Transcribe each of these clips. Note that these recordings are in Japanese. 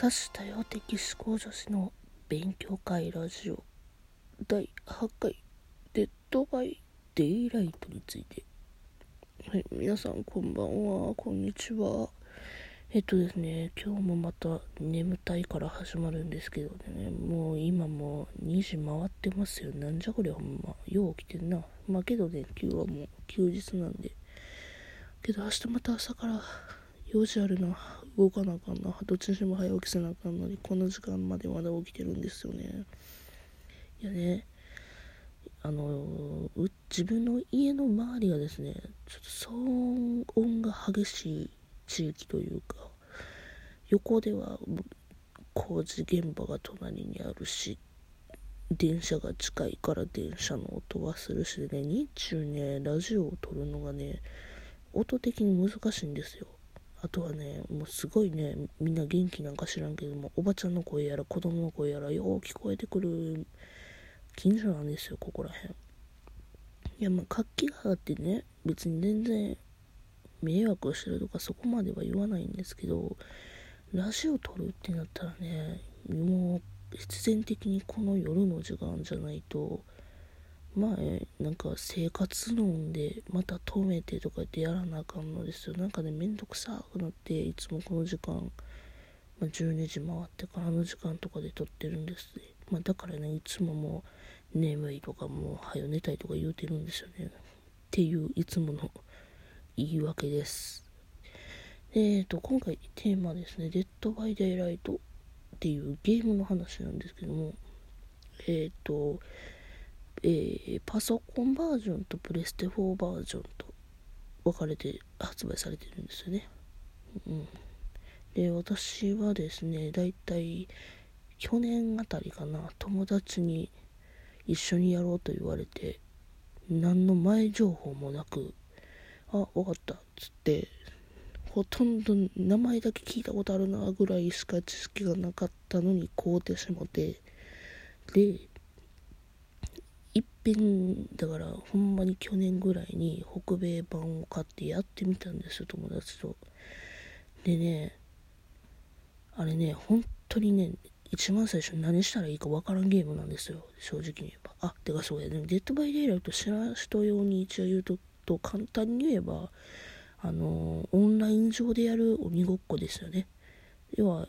多種多様的思考女子の勉強会ラジオ第8回 Dead by Daylight について。はい皆さんこんばんは。こんにちは。えっとですね今日もまた眠たいから始まるんですけどね。もう今もう2時回ってますよ。なんじゃこりゃほんま。よう起きてんな。まあけどね今日はもう休日なんで。けど明日また朝から用事あるな動かなあかんな。どっちにしても早起きせなあかんのにこの時間までまだ起きてるんですよね。いやね。あの自分の家の周りがですねちょっと騒音が激しい地域というか横では工事現場が隣にあるし電車が近いから電車の音はするしね日中ねラジオを撮るのがね音的に難しいんですよ。あとはねもうすごいねみんな元気なんか知らんけどもおばちゃんの声やら子供の声やらよう聞こえてくる近所なんですよここら辺。いやまあ活気があってね別に全然迷惑をしてるとかそこまでは言わないんですけどラジオ撮るってなったらねもう必然的にこの夜の時間じゃないとまあ、なんか生活音でまた止めてとか言ってやらなあかんのですよ。なんかね、めんどくさくなって、いつもこの時間、まあ、12時回ってからの時間とかで撮ってるんですね。まあ、だからね、いつももう眠いとかもう早寝たいとか言うてるんですよね。っていういつもの言い訳です。えーと、今回テーマですね、 Dead by Daylight っていうゲームの話なんですけども、えーと、えー、パソコンバージョンとプレステ4バージョンと分かれて発売されてるんですよね。うん、で私はですねだいたい去年あたりかな友達に一緒にやろうと言われて何の前情報もなくあ分かったつってほとんど名前だけ聞いたことあるなぐらいしか知識がなかったのに買うてしもてでいっぺんだからほんまに去年ぐらいに北米版を買ってやってみたんですよ友達と。でねあれね本当にね一番最初に何したらいいかわからんゲームなんですよ正直に言えば。あてかそうやね Dead by Daylight 知らん人用に一応言うとと簡単に言えばあのオンライン上でやる鬼ごっこですよね。要は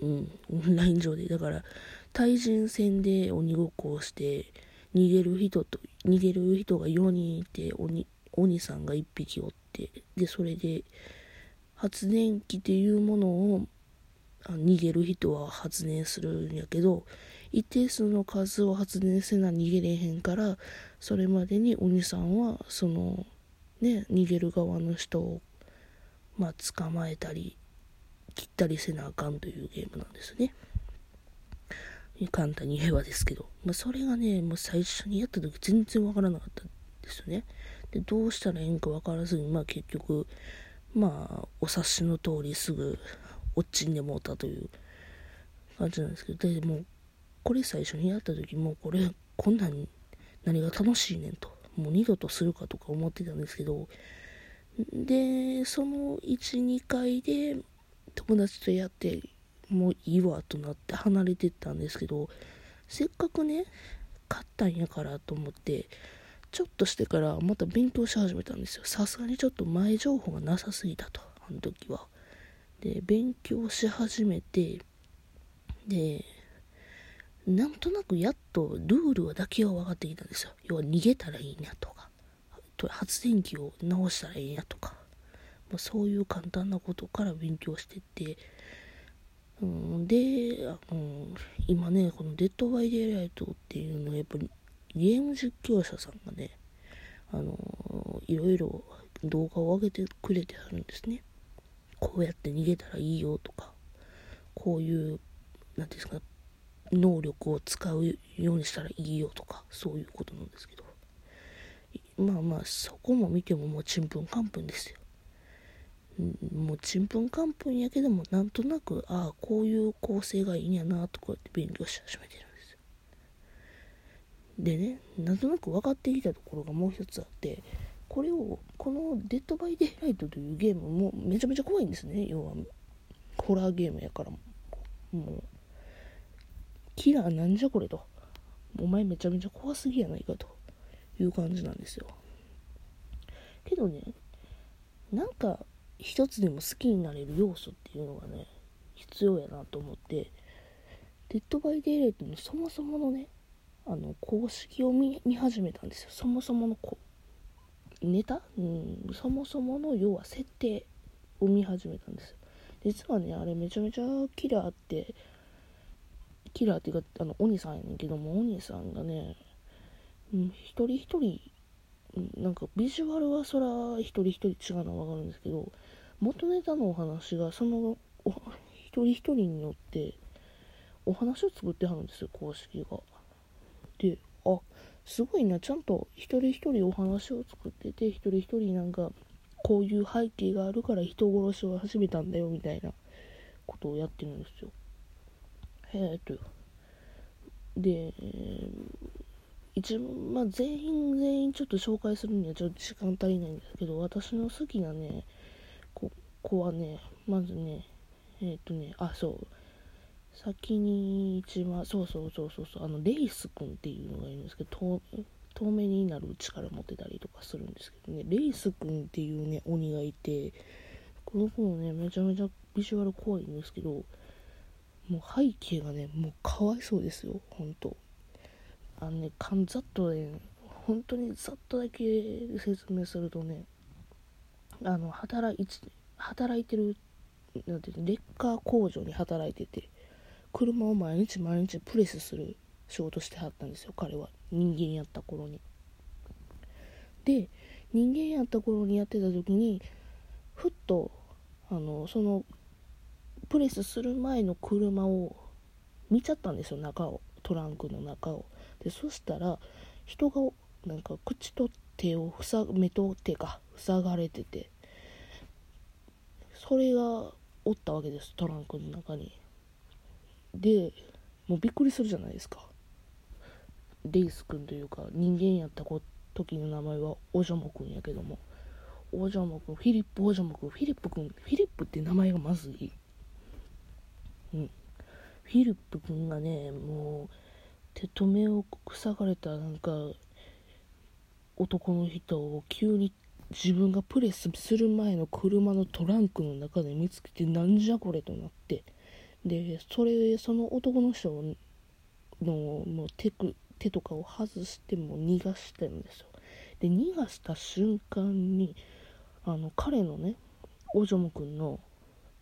うんオンライン上で。だから対人戦で鬼ごっこをして逃げる人と逃げる人が4人いて鬼鬼さんが1匹おってでそれで発電機っていうものを逃げる人は発電するんやけど一定数の数を発電せな逃げれへんからそれまでに鬼さんはそのね逃げる側の人をまあ捕まえたり切ったりせなあかんというゲームなんですね。簡単に言えばですけど、まあ、それがね、もう最初にやった時全然わからなかったんですよね。で、どうしたらええんかわからずに、まあ結局、まあ、お察しの通りすぐ落ちんでもうたという感じなんですけど、で、もう、これ最初にやった時もうこれ、こんなん何が楽しいねんと、もう二度とするかとか思ってたんですけど、で、その1、2回で友達とやって、もういいわとなって離れてったんですけどせっかくね買ったんやからと思ってちょっとしてからまた勉強し始めたんですよ。さすがにちょっと前情報がなさすぎたとあの時は。で勉強し始めてでなんとなくやっとルールはだけは分かってきたんですよ。要は逃げたらいいなとか発電機を直したらいいなとか、まあ、そういう簡単なことから勉強してってうん、で、あの今ね、この Dead by Daylight っていうのはやっぱりゲーム実況者さんがね、あのいろいろ動画を上げてくれてあるんですね。こうやって逃げたらいいよとか、こういう、何ですか、能力を使うようにしたらいいよとか、そういうことなんですけど。まあまあ、そこも見てももうちんぷんかんぷんですよ。もうちんぷんかんぷんやけどもなんとなくああこういう構成がいいんやなとかって勉強し始めてるんですよ。でねなんとなく分かってきたところがもう一つあってこれをこの「Dead by Daylight」というゲームもめちゃめちゃ怖いんですね。要はホラーゲームやからも。うキラーなんじゃこれと。お前めちゃめちゃ怖すぎやないかという感じなんですよ。けどねなんか一つでも好きになれる要素っていうのがね必要やなと思って。 Dead by Daylight のそもそものねあの公式を見始めたんですよ。そもそものこネタ、うん、そもそもの要は設定を見始めたんですよ。実はねあれめちゃめちゃキラーってキラーっていうかあの鬼さんやねんけども鬼さんがね、うん、一人一人なんかビジュアルはそら一人一人違うのは分かるんですけど元ネタのお話がその一人一人によってお話を作ってはるんですよ公式が。であすごいなちゃんと一人一人お話を作ってて一人一人なんかこういう背景があるから人殺しを始めたんだよみたいなことをやってるんですよ。え、っとで一まあ、全員全員ちょっと紹介するにはちょっと時間足りないんですけど私の好きなね子はねまずねえー、っとねあそう。先に一番そうそうそうそうそうあのレイス君っていうのがいるんですけど透明になる力持ってたりとかするんですけどねレイス君っていうね鬼がいてこの子もねめちゃめちゃビジュアル怖いんですけどもう背景がねもうかわいそうですよほんと。あのねかんざっとね本当にざっとだけ説明するとねあの働い働いてるなんていうレッカー工場に働いてて車を毎日毎日プレスする仕事してはったんですよ彼は。人間やった頃に。で人間やった頃にやってた時にふっとあのそのプレスする前の車を見ちゃったんですよ中を。トランクの中を。でそしたら人がなんか口と手を塞目と手が塞がれててそれがおったわけですトランクの中に。でもうびっくりするじゃないですか。レイス君というか人間やった時の名前はおじょもくんやけども。おじょもくんフィリップおじょもくんフィリップ君フィリップって名前がまずいい。うん、フィリップ君がねもう手と目を塞がれたなんか男の人を急に自分がプレスする前の車のトランクの中で見つけてなんじゃこれとなって。でそれその男の人のもう手手とかを外しても逃がしてるんですよ。で逃がした瞬間にあの彼のねおじょもくんの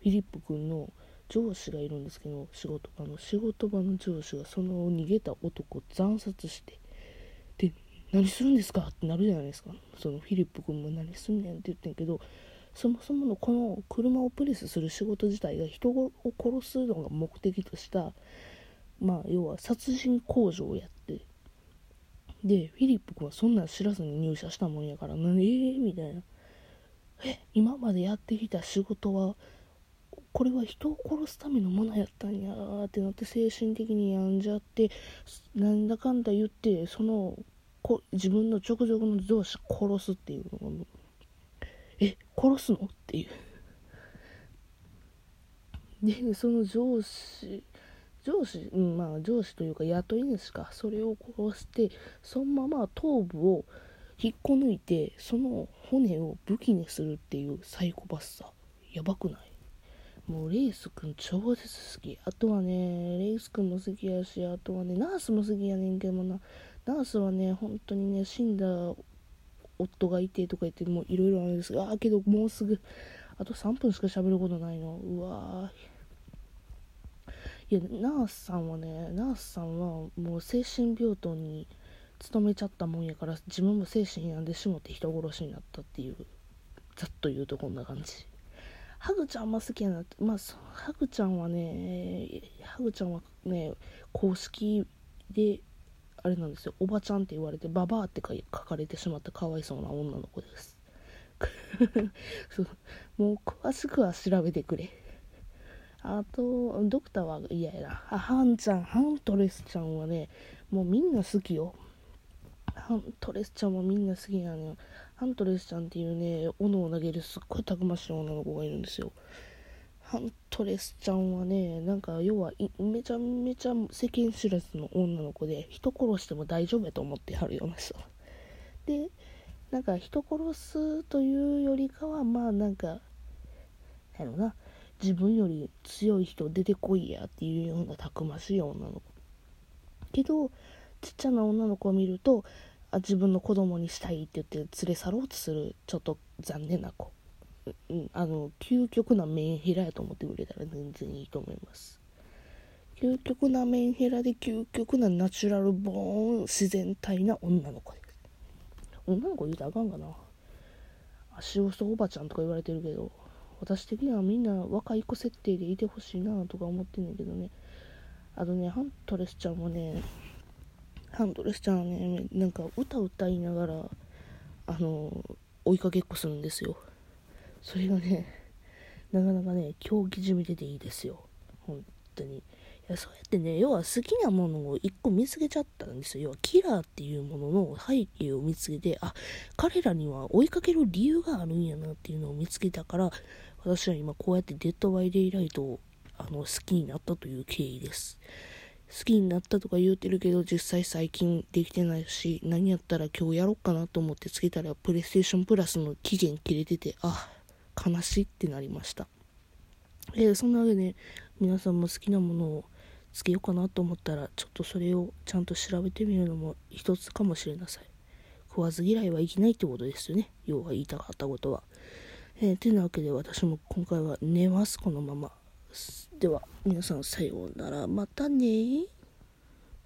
フィリップ君の上司がいるんですけど仕事場の仕事場の上司がその逃げた男を惨殺してで何するんですか？ってなるじゃないですか。そのフィリップ君も何すんねんって言ってんけどそもそものこの車をプレスする仕事自体が人を殺すのが目的としたまあ要は殺人工場をやってでフィリップ君はそんなん知らずに入社したもんやから何ええー、みたいなえ？今までやってきた仕事はこれは人を殺すためのものやったんやーってなって精神的に病んじゃってなんだかんだ言ってそのこ自分の直属の上司殺すっていうのがえ殺すの？っていう。でその上司上司、うん、まあ上司というか雇い主か。それを殺してそのまま頭部を引っこ抜いてその骨を武器にするっていうサイコパスさ。やばくない？もうレイスくん超絶好き。あとはね、レイスくんも好きやし、あとはね、ナースも好きやねんけどもな、ナースはね、本当にね、死んだ夫がいてとか言って、もういろいろあるんですが、あけどもうすぐ、あと3分しか喋ることないの。うわいや、ナースさんはね、ナースさんはもう精神病棟に勤めちゃったもんやから、自分も精神病んでしもって人殺しになったっていう、ざっと言うとこんな感じ。ハグちゃんも好きやなってまあハグちゃんはねハグちゃんはね公式であれなんですよ。おばちゃんって言われてババアって書かれてしまったかわいそうな女の子です。そう。もう詳しくは調べてくれ。あとドクターは嫌やな。あハンちゃんハントレスちゃんはねもうみんな好きよ。ハントレスちゃんもみんな好きなのよ。ハントレスちゃんっていうね斧を投げるすっごいたくましい女の子がいるんですよ。ハントレスちゃんはねなんか要はめちゃめちゃ世間知らずの女の子で人殺しても大丈夫やと思ってはるような人。でなんか人殺すというよりかはまあなんかやろな自分より強い人出てこいやっていうようなたくましい女の子。けどちっちゃな女の子を見ると自分の子供にしたいって言って連れ去ろうとするちょっと残念な子、あの究極なメンヘラやと思ってくれたら全然いいと思います。究極なメンヘラで究極なナチュラルボーン自然体な女の子で。す女の子言うたらあかんかな。足遅おばちゃんとか言われてるけど私的にはみんな若い子設定でいてほしいなとか思ってんねんけどね。あとねハントレスちゃんもねハントレスちゃんねなんか歌歌いながらあの追いかけっこするんですよそれがね、なかなかね、狂気じみてていいですよ。本当に。いや、そうやってね、要は好きなものを一個見つけちゃったんですよ。要はキラーっていうものの背景を見つけて、あ、彼らには追いかける理由があるんやなっていうのを見つけたから、私は今こうやって Dead by Daylight をあの好きになったという経緯です。好きになったとか言うてるけど、実際最近できてないし、何やったら今日やろうかなと思ってつけたら、 PlayStation Plus の期限切れてて、あ、悲しいってなりました。えー、そんなわけで、皆さんも好きなものをつけようかなと思ったら、ちょっとそれをちゃんと調べてみるのも一つかもしれなさい。食わず嫌いはいけないってことですよね。要は言いたかったことは。えー、てなわけで私も今回は寝ます、このまま。では、皆さんさようなら。またね